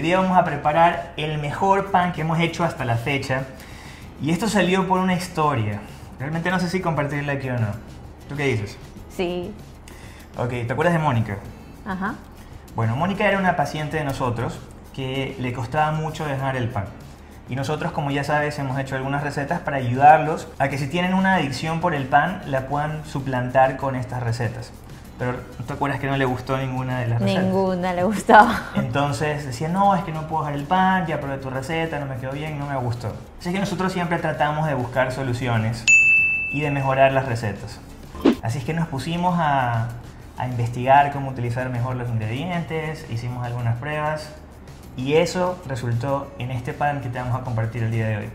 Hoy día vamos a preparar el mejor pan que hemos hecho hasta la fecha. Y esto salió por una historia. Realmente no sé si compartirla aquí o no. ¿Tú qué dices? Sí. Ok, ¿te acuerdas de Mónica? Ajá. Bueno, Mónica era una paciente de nosotros que le costaba mucho dejar el pan. Y nosotros, como ya sabes, hemos hecho algunas recetas para ayudarlos a que si tienen una adicción por el pan, la puedan suplantar con estas recetas. Pero ¿no te acuerdas que no le gustó ninguna de las recetas? Ninguna le gustaba. Entonces decía, no, es que no puedo dejar el pan, ya probé tu receta, no me quedó bien, no me gustó. Así que nosotros siempre tratamos de buscar soluciones y de mejorar las recetas. Así es que nos pusimos a, a investigar cómo utilizar mejor los ingredientes, hicimos algunas pruebas y eso resultó en este pan que te vamos a compartir el día de hoy.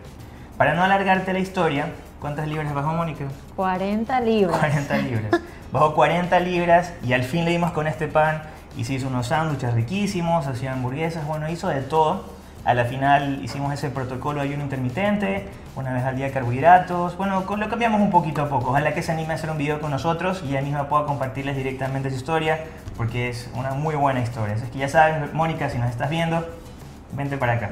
Para no alargarte la historia, ¿cuántas libras bajó Mónica? 40 libras. 40 libras. Bajó 40 libras y al fin le dimos con este pan y se hizo unos sándwiches riquísimos, hacía hamburguesas, bueno, hizo de todo. A la final hicimos ese protocolo de ayuno intermitente, una vez al día carbohidratos. Bueno, lo cambiamos un poquito a poco. Ojalá que se anime a hacer un video con nosotros y ella misma pueda compartirles directamente su historia, porque es una muy buena historia. Así que ya sabes, Mónica, si nos estás viendo, vente para acá.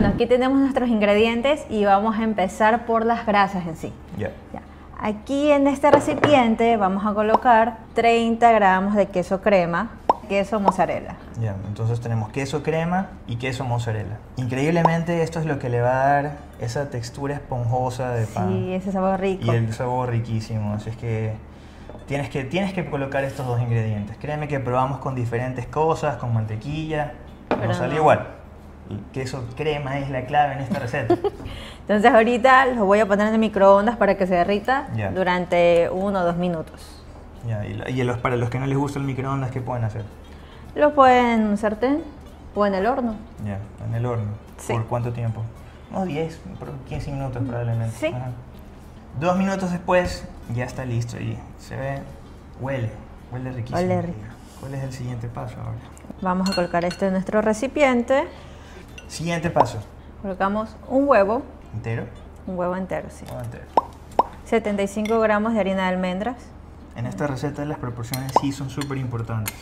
Bueno, aquí tenemos nuestros ingredientes y vamos a empezar por las grasas en sí. Ya. Ya. Aquí en este recipiente vamos a colocar 30 gramos de queso crema, queso mozzarella. Ya, entonces tenemos queso crema y queso mozzarella. Increíblemente esto es lo que le va a dar esa textura esponjosa de pan. Sí, ese sabor rico. Y el sabor riquísimo, así es que tienes, que tienes que colocar estos dos ingredientes. Créeme que probamos con diferentes cosas, con mantequilla, Pero no sale no. igual. El queso crema es la clave en esta receta. Entonces ahorita lo voy a poner en el microondas para que se derrita Ya. durante uno o dos minutos. Ya, y, y los, para los que no les gusta el microondas, ¿qué pueden hacer? Lo pueden en un sartén o en el horno. Ya, en el horno. Sí. ¿Por cuánto tiempo? Unos 10, pro- 15 minutos probablemente. Sí. Ajá. Dos minutos después ya está listo y se ve, huele, huele riquísimo. Huele rico. ¿Cuál es el siguiente paso ahora? Vamos a colocar esto en nuestro recipiente. Siguiente paso. Colocamos un huevo, ¿Entero? un huevo entero, sí. o entero? 75 gramos de harina de almendras. En esta receta las proporciones sí son súper importantes.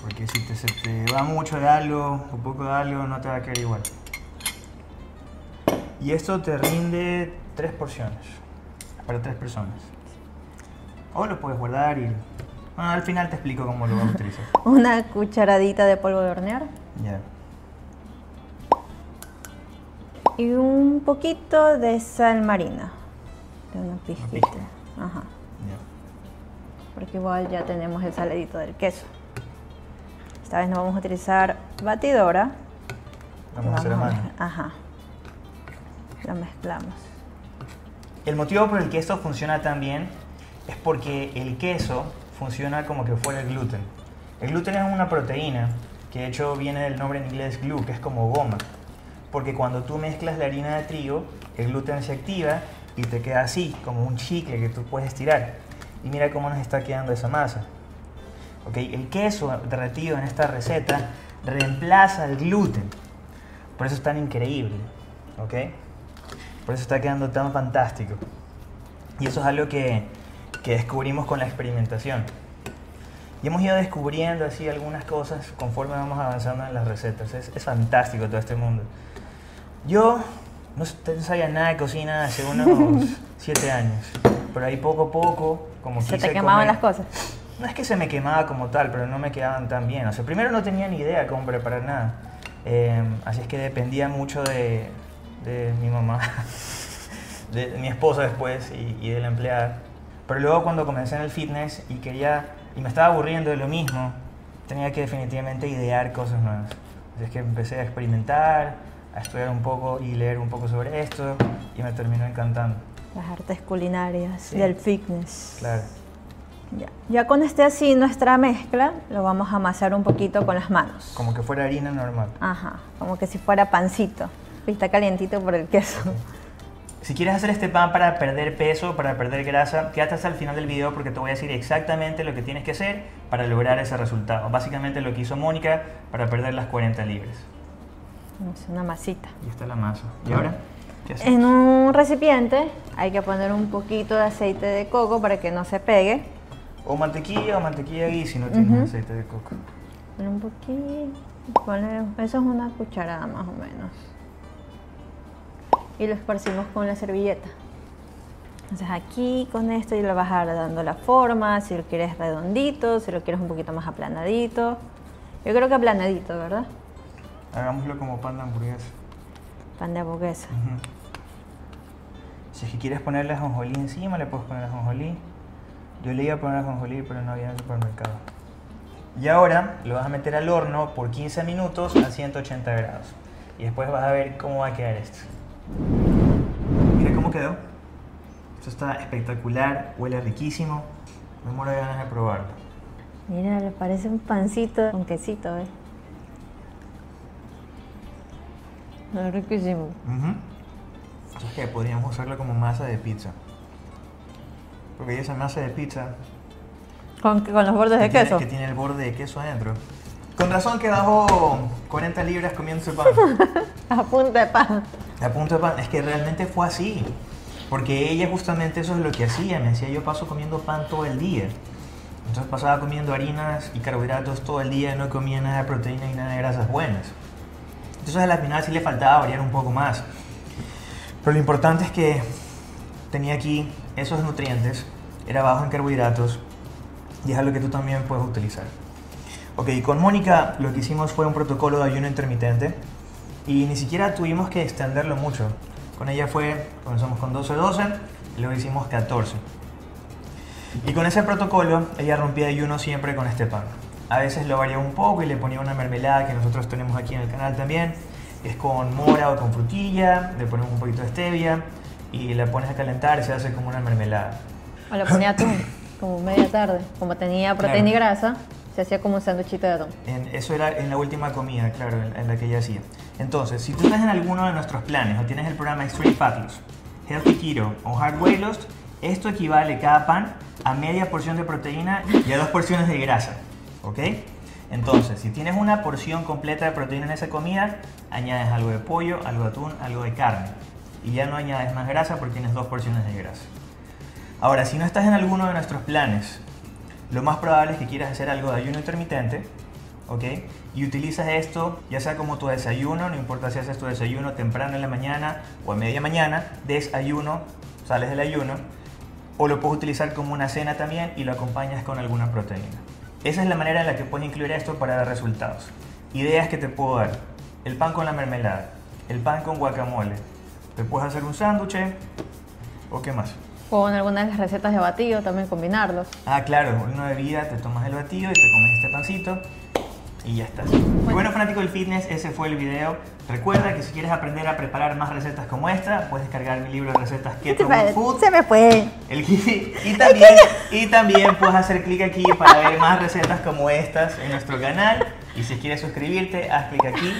Porque si te, se te va mucho de algo o poco de algo, no te va a quedar igual. Y esto te rinde tres porciones. Para tres personas. O lo puedes guardar y... Bueno, al final te explico cómo lo vas a utilizar. Una cucharadita de polvo de hornear. Ya. Y un poquito de sal marina. De una pizquita. Ajá. Porque igual ya tenemos el saladito del queso. Esta vez no vamos a utilizar batidora. Vamos a hacer a mano. Ajá. Lo mezclamos. El motivo por el que esto funciona tan bien es porque el queso funciona como que fuera el gluten. El gluten es una proteína que de hecho viene del nombre en inglés glue, que es como goma. Porque cuando tú mezclas la harina de trigo, el gluten se activa y te queda así, como un chicle que tú puedes estirar. Y mira cómo nos está quedando esa masa. ¿Ok? El queso derretido en esta receta reemplaza el gluten. Por eso es tan increíble. ¿Ok? Por eso está quedando tan fantástico. Y eso es algo que, que descubrimos con la experimentación. Y hemos ido descubriendo así algunas cosas conforme vamos avanzando en las recetas. Es, es fantástico todo este mundo. Yo no, sabía nada de cocina hace unos 7 años. Pero ahí poco a poco, como Se quise te quemaban comer- las cosas. no es que se me quemaba como tal, pero no me quedaban tan bien. O sea, primero no tenía ni idea cómo preparar nada. Eh, así es que dependía mucho de, de mi mamá, de, mi esposa después y, y de la empleada. Pero luego cuando comencé en el fitness y quería, y me estaba aburriendo de lo mismo, tenía que definitivamente idear cosas nuevas. Así es que empecé a experimentar, a estudiar un poco y leer un poco sobre esto y me terminó encantando. Las artes culinarias Sí. del fitness. Claro. Ya. ya con este así nuestra mezcla, lo vamos a amasar un poquito con las manos. Como que fuera harina normal. Ajá, como que si fuera pancito. Y está calientito por el queso. Si quieres hacer este pan para perder peso, para perder grasa, quédate hasta el final del video porque te voy a decir exactamente lo que tienes que hacer para lograr ese resultado. Básicamente lo que hizo Mónica para perder las 40 libras. Es una masita. Y está la masa. ¿Y ahora? ¿Qué haces? En un recipiente hay que poner un poquito de aceite de coco para que no se pegue. O mantequilla o mantequilla gui si no tienes Ujú. aceite de coco. Un poquito. eso es una cucharada más o menos. Y lo esparcimos con la servilleta. Entonces aquí con esto y le vas a dar dando la forma, si lo quieres redondito, si lo quieres un poquito más aplanadito. Yo creo que aplanadito, ¿verdad? Hagámoslo como pan de hamburguesa. Pan de hamburguesa. Ujú. Si es que quieres ponerle ajonjolí encima, le puedes poner ajonjolí. Yo le iba a poner ajonjolí, pero no había en el supermercado. Y ahora lo vas a meter al horno por 15 minutos a 180 grados. Y después vas a ver cómo va a quedar esto. Mira cómo quedó. Esto está espectacular, huele riquísimo. Me muero de ganas de probarlo. Mira, le parece un pancito con quesito, ¿eh? Es riquísimo. Ujú. Entonces que podríamos usarlo como masa de pizza. Porque esa masa de pizza Con, con los bordes de tiene- queso. que tiene el borde de queso adentro. Con razón que bajó 40 libras comiendo ese pan. A punta de pan. A punto de pan. Es que realmente fue así. Porque ella justamente eso es lo que hacía. Me decía, yo paso comiendo pan todo el día. Entonces pasaba comiendo harinas y carbohidratos todo el día. No comía nada de proteína y nada de grasas buenas. Entonces a la final sí le faltaba variar un poco más. Pero lo importante es que tenía aquí esos nutrientes. Era bajo en carbohidratos. Y es algo que tú también puedes utilizar. Ok, con Mónica lo que hicimos fue un protocolo de ayuno intermitente y ni siquiera tuvimos que extenderlo mucho. Con ella fue, comenzamos con 12-12 y luego hicimos 14. Y con ese protocolo ella rompía ayuno siempre con este pan. A veces lo variaba un poco y le ponía una mermelada que nosotros tenemos aquí en el canal también. Es con mora o con frutilla, le ponemos un poquito de stevia y la pones a calentar y se hace como una mermelada. O le ponía atún, como media tarde. Como tenía proteína y Claro. grasa, se hacía como un sándwichito de atún. En- eso era en la última comida, claro, en, en la que ella hacía. Entonces, si tú estás en alguno de nuestros planes o tienes el programa Extreme Fat Loss, Healthy Keto o Hard Weight Loss, esto equivale cada pan a media porción de proteína y a dos porciones de grasa. ¿Ok? Entonces, si tienes una porción completa de proteína en esa comida, añades algo de pollo, algo de atún, algo de carne. Y ya no añades más grasa porque tienes dos porciones de grasa. Ahora, si no estás en alguno de nuestros planes, lo más probable es que quieras hacer algo de ayuno intermitente, ¿ok? Y utilizas esto ya sea como tu desayuno, no importa si haces tu desayuno temprano en la mañana o a media mañana, desayuno, sales del ayuno, o lo puedes utilizar como una cena también y lo acompañas con alguna proteína. Esa es la manera en la que puedes incluir esto para dar resultados. Ideas que te puedo dar. El pan con la mermelada, el pan con guacamole. Te puedes hacer un sándwich o qué más. O en algunas de las recetas de batido también combinarlos. Ah, claro, una bebida, te tomas el batido y te comes este pancito y ya estás. Y bueno, fanático del fitness, ese fue el video. Recuerda que si quieres aprender a preparar más recetas como esta, puedes descargar mi libro de recetas Keto Good Food. Se me fue. El y, también, y también puedes hacer clic aquí para ver más recetas como estas en nuestro canal. Y si quieres suscribirte, haz clic aquí.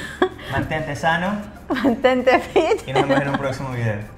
Mantente sano Mantente fit. y nos vemos en un próximo video.